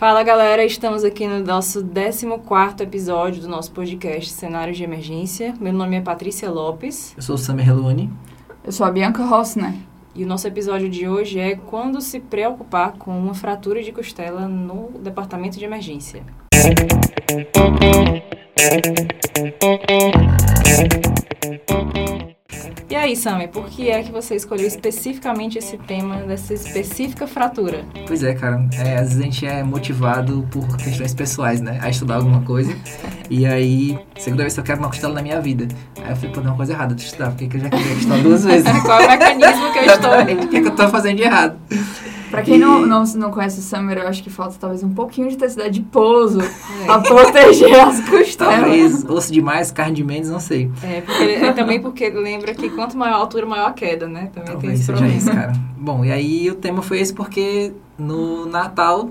Fala galera, estamos aqui no nosso 14 episódio do nosso podcast Cenários de Emergência. Meu nome é Patrícia Lopes. Eu sou o Samir Heloni. Eu sou a Bianca Rossner. E o nosso episódio de hoje é quando se preocupar com uma fratura de costela no departamento de emergência. E aí, Sammy, por que é que você escolheu especificamente esse tema dessa específica fratura? Pois é, cara. É, às vezes a gente é motivado por questões pessoais, né? A estudar alguma coisa. e aí, segunda vez que eu quero uma costela na minha vida. Aí eu falei, pô, tem uma coisa errada de estudar. Por que, que eu já queria costela duas vezes? Qual é o mecanismo que eu estou... o que, é que eu tô fazendo de errado? Pra quem e... não, não, não conhece o Summer, eu acho que falta talvez um pouquinho de intensidade de pouso é. pra proteger as costelas. Talvez osso demais, carne de menos, não sei. É, porque, é também porque lembra que quanto maior a altura, maior a queda, né? Também talvez tem esse problema. Isso, cara. Bom, e aí o tema foi esse porque no Natal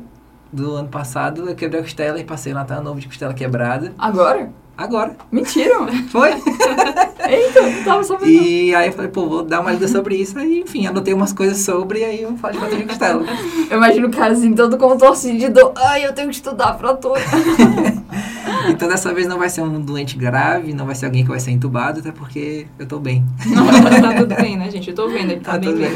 do ano passado eu quebrei a costela e passei o Natal novo de costela quebrada. Agora? Agora. Mentira, Foi? Eita, não tava sabendo. E aí eu falei, pô, vou dar uma lida sobre isso. Aí, enfim, anotei umas coisas sobre e aí eu de fratura de costela. Eu imagino o cara assim, todo contorcido de dor. Ai, eu tenho que estudar fratura. então dessa vez não vai ser um doente grave, não vai ser alguém que vai ser entubado, até porque eu tô bem. Não, tá tudo bem, né, gente? Eu tô vendo, ele tá, tá bem bem.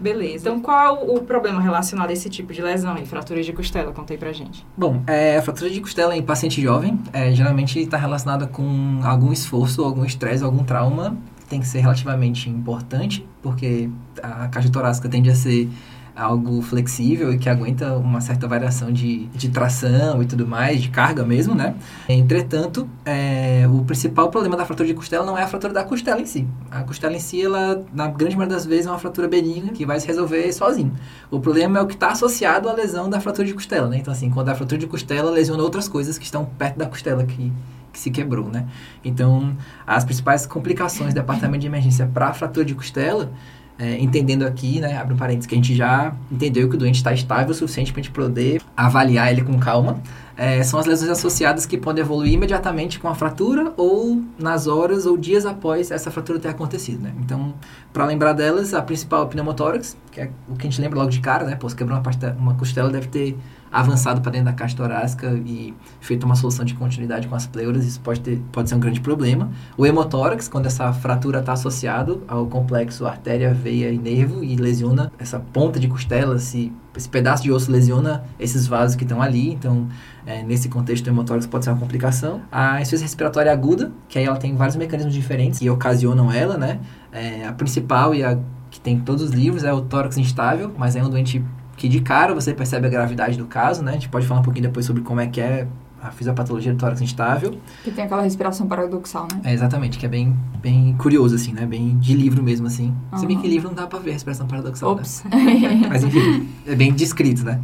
Beleza. Então, qual o problema relacionado a esse tipo de lesão aí, fratura de costela? Contei pra gente. Bom, é, a fratura de costela em paciente jovem é, geralmente está relacionada com algum esforço, algum estresse, algum trauma. Tem que ser relativamente importante, porque a caixa torácica tende a ser algo flexível e que aguenta uma certa variação de, de tração e tudo mais, de carga mesmo, né? Entretanto, é, o principal problema da fratura de costela não é a fratura da costela em si. A costela em si, ela, na grande maioria das vezes, é uma fratura benigna que vai se resolver sozinho. O problema é o que está associado à lesão da fratura de costela, né? Então, assim, quando a fratura de costela lesiona outras coisas que estão perto da costela, que que se quebrou, né? Então, as principais complicações do departamento de emergência para fratura de costela é, entendendo aqui, né, abre um parênteses, que a gente já entendeu que o doente está estável o suficiente para a gente poder avaliar ele com calma. É, são as lesões associadas que podem evoluir imediatamente com a fratura ou nas horas ou dias após essa fratura ter acontecido, né? Então, para lembrar delas, a principal é o pneumotórax, que é o que a gente lembra logo de cara, né? Pô, se quebrou uma, uma costela, deve ter avançado para dentro da caixa torácica e feito uma solução de continuidade com as pleuras, isso pode, ter, pode ser um grande problema. O hemotórax, quando essa fratura está associado ao complexo artéria, veia e nervo e lesiona essa ponta de costela, esse, esse pedaço de osso lesiona esses vasos que estão ali, então é, nesse contexto o hemotórax pode ser uma complicação. A insuficiência respiratória aguda, que aí ela tem vários mecanismos diferentes que ocasionam ela, né? É, a principal e a que tem em todos os livros é o tórax instável, mas é um doente que de cara você percebe a gravidade do caso, né? A gente pode falar um pouquinho depois sobre como é que é a fisiopatologia do tórax instável. Que tem aquela respiração paradoxal, né? É, exatamente, que é bem, bem curioso, assim, né? Bem de livro mesmo, assim. Uhum. Se bem que livro não dá pra ver a respiração paradoxal, né? Ops. Né? Mas enfim, é bem descrito, né?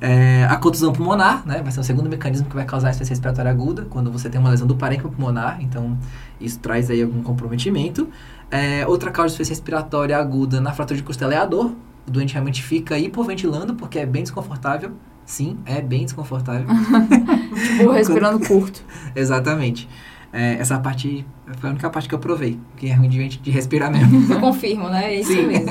É, a contusão pulmonar, né? Vai ser o segundo mecanismo que vai causar insuficiência respiratória aguda, quando você tem uma lesão do parênquima pulmonar, então isso traz aí algum comprometimento. É, outra causa de insuficiência respiratória aguda na fratura de costela é a dor, o doente realmente fica hipoventilando porque é bem desconfortável. Sim, é bem desconfortável. tipo, respirando curto. Exatamente. É, essa parte foi a única parte que eu provei, que é ruim de, de respirar mesmo. Eu confirmo, né? É isso Sim. mesmo.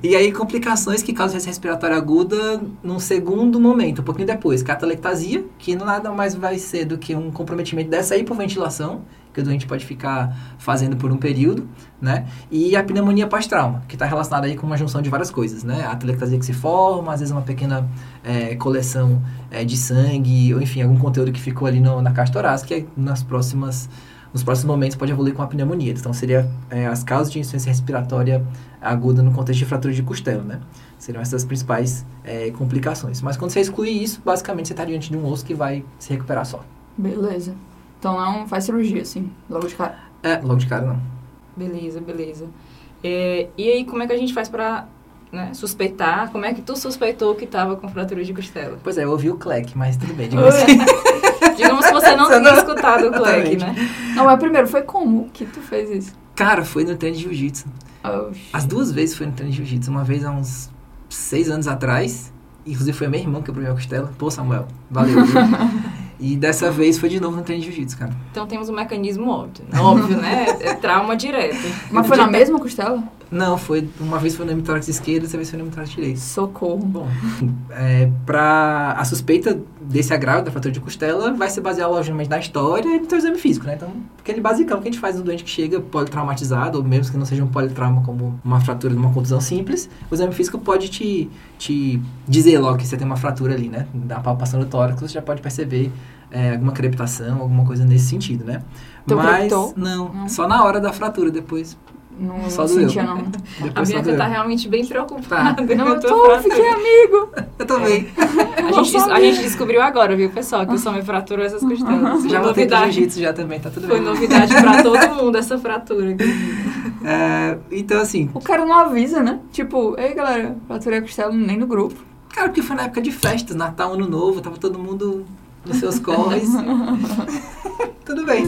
e aí, complicações que causam essa respiratória aguda num segundo momento, um pouquinho depois. Catalectasia, que nada mais vai ser do que um comprometimento dessa hipoventilação que o doente pode ficar fazendo por um período, né? E a pneumonia pós-trauma, que está relacionada aí com uma junção de várias coisas, né? A telectasia que se forma, às vezes uma pequena é, coleção é, de sangue, ou enfim, algum conteúdo que ficou ali no, na caixa torácica, que nas próximas nos próximos momentos pode evoluir com a pneumonia. Então, seria é, as causas de insuficiência respiratória aguda no contexto de fratura de costela, né? Seriam essas principais é, complicações. Mas quando você exclui isso, basicamente você está diante de um osso que vai se recuperar só. Beleza. Então não faz cirurgia, assim, logo de cara. É, logo de cara não. Beleza, beleza. É, e aí, como é que a gente faz pra né, suspeitar? Como é que tu suspeitou que tava com fratura de costela? Pois é, eu ouvi o clec, mas tudo bem, digamos assim. digamos que você não tinha escutado o clec, né? Não, mas primeiro, foi como que tu fez isso? Cara, foi no treino de jiu-jitsu. Oh, As duas vezes foi no treino de jiu-jitsu. Uma vez há uns seis anos atrás, inclusive foi meu irmão que abriu minha costela. Pô, Samuel, valeu. E dessa vez foi de novo no treino de jiu-jitsu, cara. Então temos um mecanismo óbvio, óbvio né? É trauma direto. Mas foi na mesma costela? Não, foi uma vez foi no hemitórax esquerdo, dessa vez foi no hemitórax direito. Socorro. Bom, é, pra a suspeita desse agravo da fratura de costela vai se basear logicamente na história e no teu exame físico, né? Então, aquele basicão que a gente faz no doente que chega politraumatizado, ou mesmo que não seja um politrauma como uma fratura de uma contusão simples, o exame físico pode te, te dizer logo que você tem uma fratura ali, né? Da palpação do tórax, você já pode perceber é, alguma crepitação, alguma coisa nesse sentido, né? Tu Mas, crepitou? não, Não. só na hora da fratura, depois, Não, Só não sentia, não. A depois só Bianca tá realmente bem preocupada. Tá. Não, a eu tô, fratura. fiquei amigo. Eu também. A gente, a gente descobriu agora, viu, pessoal, que o Sam fraturou essas costelas. Foi Já voltei pro jiu-jitsu já também, tá tudo Foi bem. novidade pra todo mundo essa fratura. É, então, assim, O cara não avisa, né? Tipo, ei galera, fraturei a costela nem no grupo. cara, porque foi na época de festas, Natal, Ano Novo, tava todo mundo nos seus corres. tudo bem.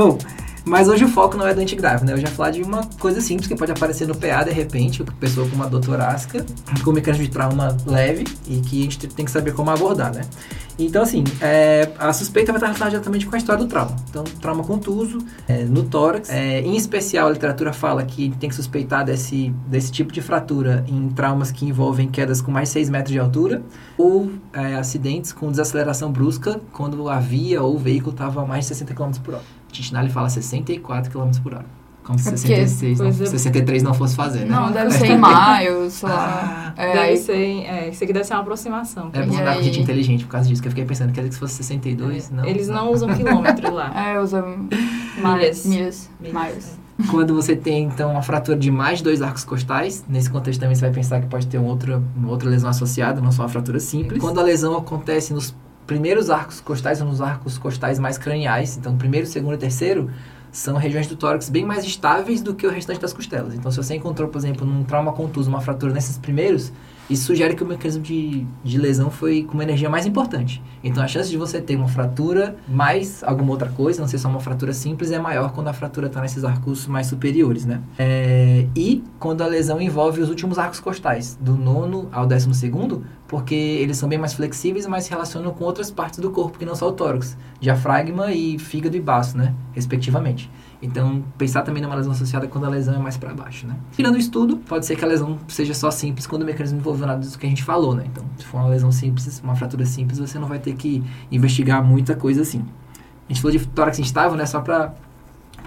Bom, mas hoje o foco não é doente grave, né? Eu já falar de uma coisa simples que pode aparecer no PA de repente, uma pessoa com uma dor torácica, com um mecanismo de trauma leve e que a gente tem que saber como abordar, né? Então, assim, é, a suspeita vai estar relacionada diretamente com a história do trauma. Então, trauma contuso, é, no tórax. É, em especial, a literatura fala que tem que suspeitar desse, desse tipo de fratura em traumas que envolvem quedas com mais de 6 metros de altura ou é, acidentes com desaceleração brusca quando a via ou o veículo estava a mais de 60 km por hora. Titinali fala 64 km por hora. Como se É porque 66 não, coisa- 63 não fosse fazer, né? Não, deve ser em maio, sei lá. Ah, É, deve aí- ser, é, isso aqui deve ser uma aproximação. é bom andar com gente inteligente por causa disso, que eu fiquei pensando que se fosse 62, não. Eles não usam quilômetro lá. É, usa Milhas. milhas. Milhas. Milhas. Quando você tem, então, uma fratura de mais de dois arcos costais, nesse contexto também você vai pensar que pode ter um outra, uma outra lesão associada, não só uma fratura simples. Quando a lesão acontece nos primeiros arcos costais ou nos arcos costais mais craniais, então primeiro, segundo e terceiro, são regiões do tórax bem mais estáveis do que o restante das costelas. Então, se você encontrou, por exemplo, num trauma contuso, uma fratura nesses primeiros, isso sugere que o mecanismo de, de lesão foi com uma energia mais importante. Então, a chance de você ter uma fratura mais alguma outra coisa, não ser só uma fratura simples, é maior quando a fratura está nesses arcos mais superiores, né? É, e quando a lesão envolve os últimos arcos costais, do nono ao décimo segundo, porque eles são bem mais flexíveis, mas se relacionam com outras partes do corpo, que não só o tórax, diafragma e fígado e baço, né? Respectivamente. Então, pensar também numa lesão associada quando a lesão é mais para baixo, né? Tirando o estudo, pode ser que a lesão seja só simples quando o mecanismo envolveu nada disso que a gente falou, né? Então, se for uma lesão simples, uma fratura simples, você não vai ter que investigar muita coisa assim. A gente falou de tórax instável, né? Só para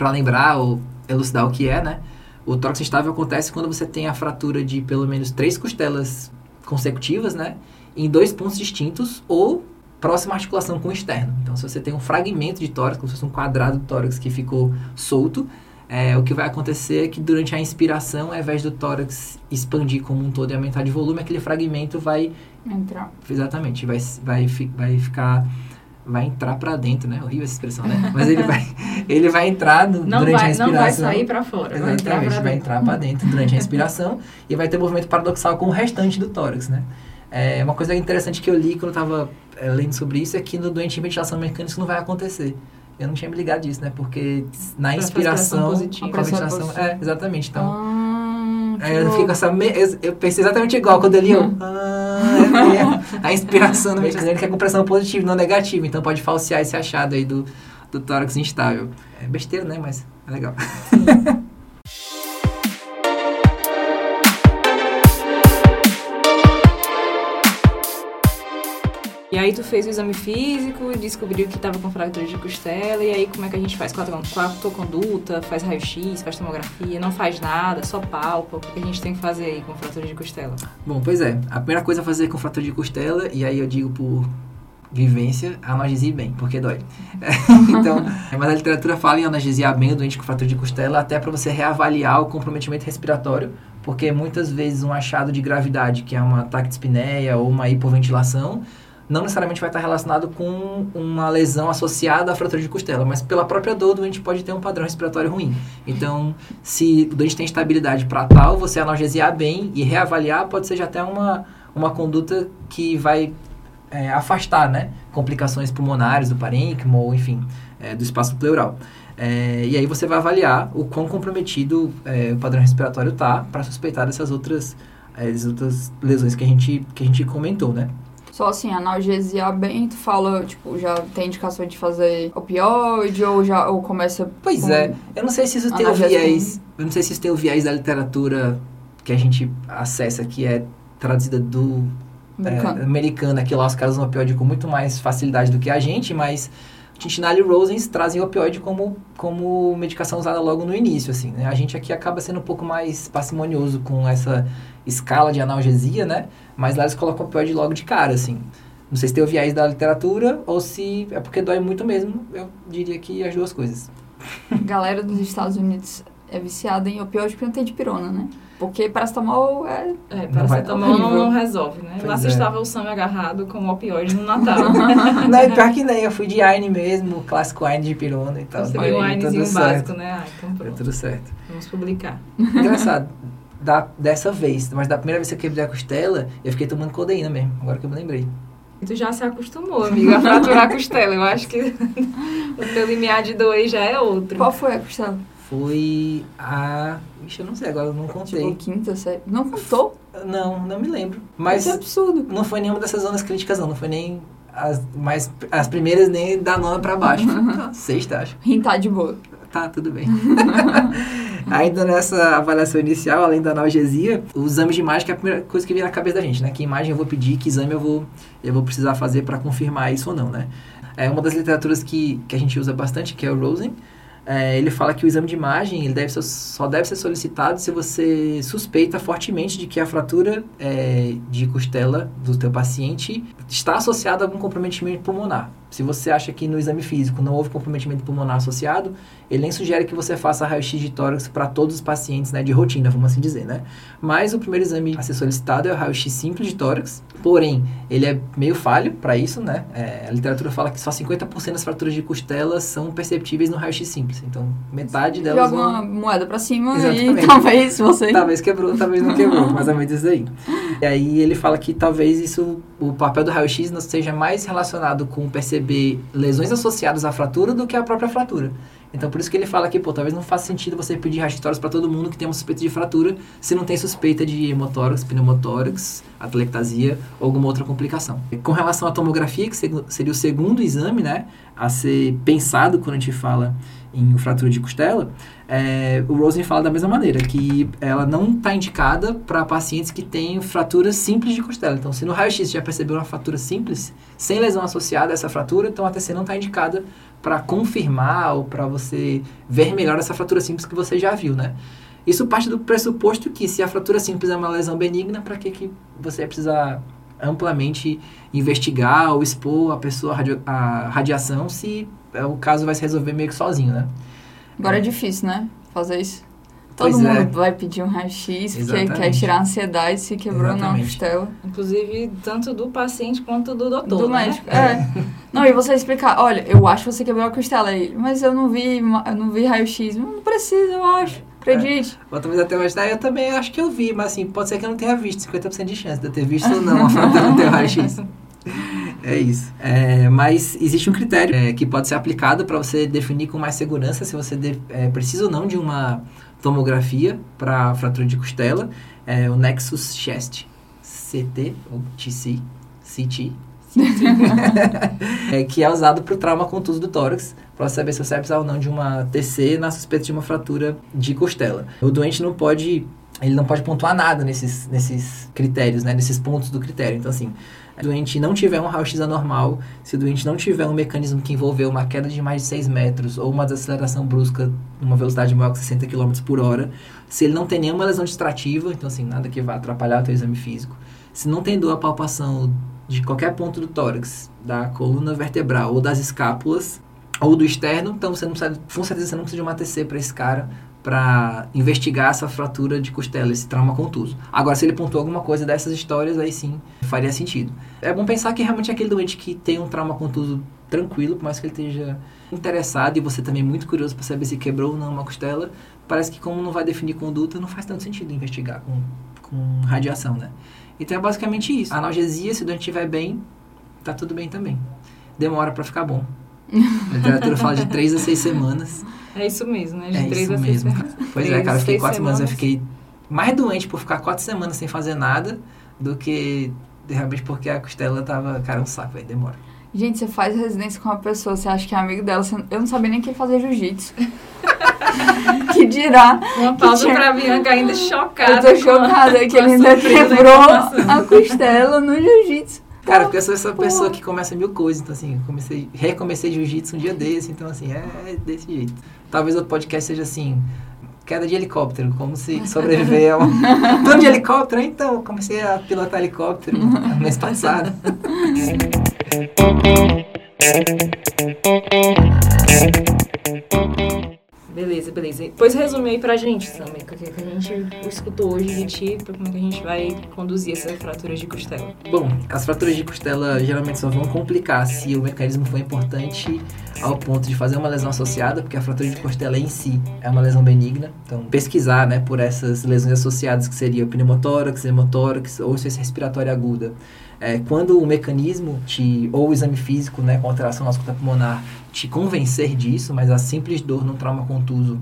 lembrar ou elucidar o que é, né? O tórax instável acontece quando você tem a fratura de pelo menos três costelas consecutivas, né? Em dois pontos distintos ou próxima articulação com o externo. Então, se você tem um fragmento de tórax, como se fosse um quadrado do tórax que ficou solto, é, o que vai acontecer é que durante a inspiração, ao invés do tórax expandir como um todo e aumentar de volume, aquele fragmento vai Entrar. Exatamente, vai, vai, vai ficar. Vai entrar pra dentro, né? Horrível essa expressão, né? Mas ele vai, ele vai entrar no- Não durante a vai, inspiração. não vai sair pra fora. Vai entrar Exatamente, vai dentro. entrar pra dentro durante a inspiração e vai ter movimento paradoxal com o restante do tórax, né? É, uma coisa interessante que eu li quando eu tava é, lendo sobre isso é que no doente em ventilação mecânica isso não vai acontecer. Eu não tinha me ligado disso, né? Porque na inspiração, positiva. com a ventilação, é, exatamente. Então, Ah, que Aí eu fiquei com essa. Me... Eu, pensei exatamente igual quando ele. Eu, ah, é mesmo. a inspiração no mecânico é com pressão positiva, não negativa. Então pode falsear esse achado aí do, do tórax instável. É besteira, né? Mas é legal. E aí tu fez o exame físico, descobriu que tava com fratura de costela, e aí como é que a gente faz? Conduta? Faz raio-x, faz tomografia, não faz nada, só palpa. O que a gente tem que fazer aí com fratura de costela? Bom, pois é. A primeira coisa a fazer com fratura de costela, e aí eu digo por vivência, analgesie bem, porque dói. então, mas a literatura fala em analgesiar bem o doente com fratura de costela, até para você reavaliar o comprometimento respiratório, porque muitas vezes um achado de gravidade, que é uma ataque de espineia ou uma hipoventilação, não necessariamente vai estar relacionado com uma lesão associada à fratura de costela, mas pela própria dor, o doente pode ter um padrão respiratório ruim. Então, se o doente tem estabilidade para tal, você analgesiar bem e reavaliar pode ser até uma, uma conduta que vai é, afastar né, complicações pulmonares do parênquima ou, enfim, é, do espaço pleural. É, e aí você vai avaliar o quão comprometido é, o padrão respiratório está para suspeitar dessas outras as outras lesões que a gente, que a gente comentou, né? Só assim, analgesia bem, tu fala, tipo, já tem indicação de fazer opioide ou já ou começa Pois com- é, eu não sei se isso tem o viés, eu não sei se isso tem o viés da literatura que a gente acessa, que é traduzida do é, americana, que lá os caras usam opioide com muito mais facilidade do que a gente, mas Tintinal e Rosens trazem opioide como, como medicação usada logo no início, assim, né? A gente aqui acaba sendo um pouco mais parcimonioso com essa escala de analgesia, né? Mas lá eles colocam opioide logo de cara, assim. Não sei se tem o viés da literatura ou se é porque dói muito mesmo. Eu diria que as duas coisas. Galera dos Estados Unidos é viciada em opioide porque não tem dipirona, né? Porque paracetamol é... É, paracetamol não, não resolve, né? Pois Lá é. se estava o Sam agarrado com opioide no Natal. Não, e pior que nem, eu fui de Aine mesmo, clássico Aine de pirona e tal. Seria um Deu Ainezinho tudo básico, certo. né? Ah, então pronto. tudo certo. Vamos publicar. Engraçado. Da, dessa vez, mas da primeira vez que eu quebrei a costela, eu fiquei tomando codeína mesmo, agora que eu me lembrei. Tu já se acostumou, amiga, a fraturar a costela. Eu acho que o teu limiar de dor aí já é outro. Qual foi a costela? Foi a. Ixi, eu não sei, agora eu não contei. Tipo, quinta, série. Não contou? Não, não me lembro. Mas... Isso é absurdo. não foi nenhuma dessas zonas críticas, não. Não foi nem as, mais, as primeiras, nem da nona pra baixo. Sexta, acho. Tá de boa. Tá, tudo bem. Ainda nessa avaliação inicial, além da analgesia, os exames de imagem que é a primeira coisa que vem na cabeça da gente, né? Que imagem eu vou pedir, que exame eu vou, eu vou precisar fazer para confirmar isso ou não, né? É uma das literaturas que, que a gente usa bastante, que é o Rosen. É, ele fala que o exame de imagem ele deve ser, só deve ser solicitado se você suspeita fortemente de que a fratura é, de costela do teu paciente está associada a algum comprometimento pulmonar. Se você acha que no exame físico não houve comprometimento pulmonar associado, ele nem sugere que você faça raio-x de tórax para todos os pacientes, né, de rotina, vamos assim dizer, né? Mas o primeiro exame a ser solicitado é o raio-x simples de tórax, porém, ele é meio falho para isso, né? É, a literatura fala que só 50% das fraturas de costela são perceptíveis no raio-x simples, então metade delas Joga vão... uma moeda pra cima Exatamente. e talvez você... Talvez quebrou, talvez não quebrou, mais ou menos isso aí. E aí ele fala que talvez isso, o papel do raio-x não seja mais relacionado com perceber lesões associadas à fratura do que à própria fratura. Então por isso que ele fala que, pô, talvez não faça sentido você pedir raio-x para todo mundo que tem uma suspeita de fratura, se não tem suspeita de hemotórax, pneumotórax, atelectasia ou alguma outra complicação. Com relação à tomografia, que seria o segundo exame, né, a ser pensado quando a gente fala em fratura de costela, é, o Rosen fala da mesma maneira, que ela não está indicada para pacientes que têm fraturas simples de costela. Então, se no raio-x já percebeu uma fratura simples, sem lesão associada a essa fratura, então a TC não está indicada para confirmar ou para você ver melhor essa fratura simples que você já viu, né? Isso parte do pressuposto que se a fratura simples é uma lesão benigna, para que, que você vai precisar amplamente investigar ou expor a pessoa à radiação se é, o caso vai se resolver meio que sozinho, né? Agora é difícil, né? Fazer isso. Todo Pois mundo é. vai pedir um raio-x porque quer tirar a ansiedade se quebrou na Exatamente. costela. Inclusive, tanto do paciente quanto do doutor, do né? médico. É. Não, e você explicar, olha, eu acho que você quebrou a costela aí, mas eu não vi, eu não vi raio-x. Não precisa, eu acho. Acredite. Outra vez até mais, eu também acho que eu vi, mas assim, pode ser que eu não tenha visto, 50% de chance de eu ter visto ou não a fratura no teu raio-x. É isso. É, mas existe um critério é, que pode ser aplicado para você definir com mais segurança se você de- é, precisa ou não de uma tomografia para fratura de costela. É o Nexus Chest, CT ou TC, CT. É, que é usado para o trauma contuso do tórax, para saber se você vai precisar ou não de uma TC na suspeita de uma fratura de costela. O doente não pode, ele não pode pontuar nada nesses, nesses critérios, né, nesses pontos do critério. Então, assim, se o doente não tiver um raio-x anormal, se o doente não tiver um mecanismo que envolveu uma queda de mais de 6 metros ou uma desaceleração brusca numa velocidade maior que 60 km por hora, se ele não tem nenhuma lesão distrativa, então assim, nada que vá atrapalhar o teu exame físico, se não tem dor a palpação de qualquer ponto do tórax, da coluna vertebral ou das escápulas ou do externo, então você não precisa, com certeza você não precisa de uma ATC para esse cara para investigar essa fratura de costela, esse trauma contuso. Agora, se ele pontuou alguma coisa dessas histórias, aí sim faria sentido. É bom pensar que realmente é aquele doente que tem um trauma contuso tranquilo, por mais que ele esteja interessado e você também é muito curioso para saber se quebrou ou não uma costela, parece que como não vai definir conduta, não faz tanto sentido investigar com, com radiação, né? Então é basicamente isso. A analgesia, se o doente estiver bem, tá tudo bem também. Demora para ficar bom. A literatura fala de 3 a 6 semanas. É isso mesmo, né? De É três isso a seis mesmo. semanas. Pois é, cara, eu fiquei seis 4 semanas, eu semanas. fiquei mais doente por ficar quatro semanas sem fazer nada do que realmente porque a costela tava, cara, um saco, aí demora. Gente, você faz residência com uma pessoa, você acha que é amigo dela, você- eu não sabia nem que fazia jiu-jitsu. que dirá. Uma pausa tinha- pra Bianca ainda chocada. eu tô com a- chocada que ele ainda quebrou a costela no jiu-jitsu. Cara, porque eu sou essa Porra. pessoa que começa mil coisas, então assim, eu comecei, recomecei jiu-jitsu um dia desse, então assim, é desse jeito. Talvez o podcast seja assim, queda de helicóptero, como se sobreviver a um plano de helicóptero, então, eu comecei a pilotar helicóptero no mês passado. Beleza, beleza. Pois resume aí pra gente, Sammy, o que a gente escutou hoje de ti, como é que a gente vai conduzir essa fratura de costela. Bom, as fraturas de costela geralmente só vão complicar se o mecanismo for importante ao ponto de fazer uma lesão associada, porque a fratura de costela em si é uma lesão benigna. Então, pesquisar né, por essas lesões associadas, que seria pneumotórax, hemotórax ou ciência respiratória aguda. É, quando o mecanismo te, ou o exame físico né, com alteração na escuta pulmonar te convencer disso, mas a simples dor num trauma contuso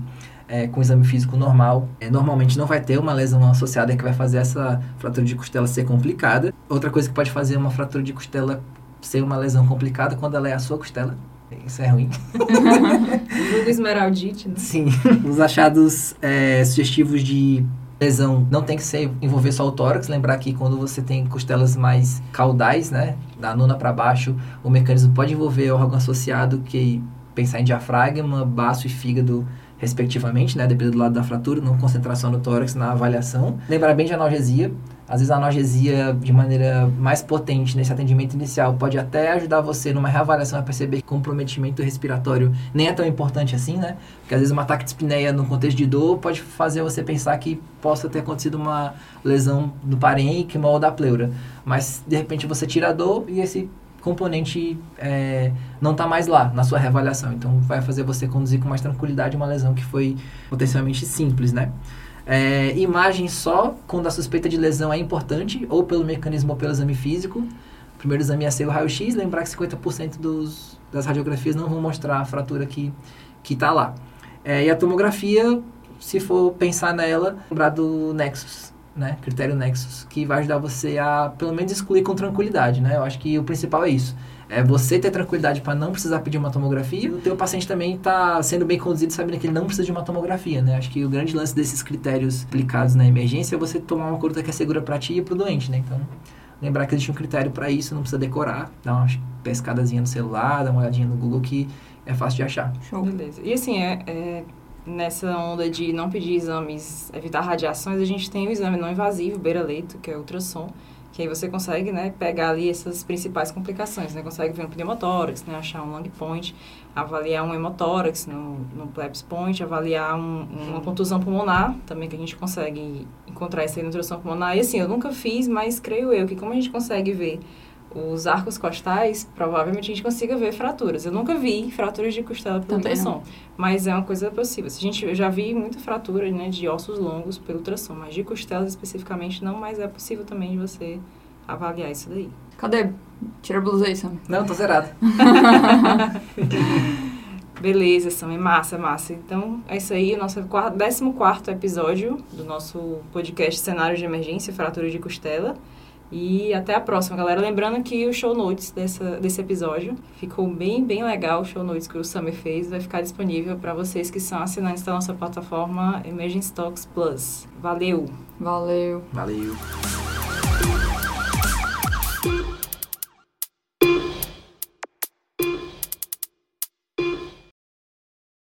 é, com exame físico normal, é, normalmente não vai ter uma lesão associada que vai fazer essa fratura de costela ser complicada. Outra coisa que pode fazer uma fratura de costela ser uma lesão complicada quando ela é a sua costela. Isso é ruim. Vulgo esmeraldite, né? Sim. Os achados é, sugestivos de lesão não tem que ser envolver só o tórax. Lembrar que quando você tem costelas mais caudais, né, da nona para baixo, o mecanismo pode envolver órgão associado que pensar em diafragma, baço e fígado respectivamente, né, dependendo do lado da fratura, não concentração no tórax na avaliação. Lembrar bem de analgesia. Às vezes a analgesia de maneira mais potente nesse atendimento inicial pode até ajudar você numa reavaliação a perceber que comprometimento respiratório nem é tão importante assim, né? Porque às vezes uma ataque de espineia no contexto de dor pode fazer você pensar que possa ter acontecido uma lesão do parênquima ou da pleura. Mas de repente você tira a dor e esse componente é, não está mais lá na sua reavaliação. Então vai fazer você conduzir com mais tranquilidade uma lesão que foi potencialmente simples, né? É, imagem só quando a suspeita de lesão é importante, ou pelo mecanismo ou pelo exame físico. O primeiro exame ia ser o raio-x, lembrar que 50% dos, das radiografias não vão mostrar a fratura que está lá. É, e a tomografia, se for pensar nela, lembrar do Nexus, né? Critério Nexus, que vai ajudar você a, pelo menos, excluir com tranquilidade, né? Eu acho que o principal é isso. É você ter tranquilidade para não precisar pedir uma tomografia. O teu paciente também está sendo bem conduzido sabendo que ele não precisa de uma tomografia, né? Acho que o grande lance desses critérios aplicados na emergência é você tomar uma conduta que é segura para ti e para o doente, né? Então, lembrar que existe um critério para isso, não precisa decorar, dá uma pescadazinha no celular, dá uma olhadinha no Google que é fácil de achar. Show. Beleza. E assim, é, é, nessa onda de não pedir exames, evitar radiações, a gente tem o exame não invasivo, beira-leito, que é ultrassom, que aí você consegue, né, pegar ali essas principais complicações, né, consegue ver um pneumotórax, né, achar um lung point, avaliar um hemotórax no, no plebs point, avaliar um- uma contusão pulmonar, também que a gente consegue encontrar no ultrassom pulmonar. E assim, eu nunca fiz, mas creio eu que como a gente consegue ver os arcos costais, provavelmente a gente consiga ver fraturas. Eu nunca vi fraturas de costela Também não. ultrassom, mas é uma coisa possível. A gente, eu já vi muita fratura né, de ossos longos pelo ultrassom, mas de costelas especificamente não, mas é possível também de você avaliar isso daí. Cadê? Tira a blusa aí, Sam. Não, tô zerado. Beleza, Sam, é massa, massa. Então, é isso aí, o nosso 14 episódio do nosso podcast Cenário de Emergência, Fratura de Costela. E até a próxima, galera. Lembrando que o show notes dessa, desse episódio ficou bem, bem legal. O show notes que o Summer fez vai ficar disponível para vocês que são assinantes da nossa plataforma Emergence Talks Plus. Valeu! Valeu. Valeu.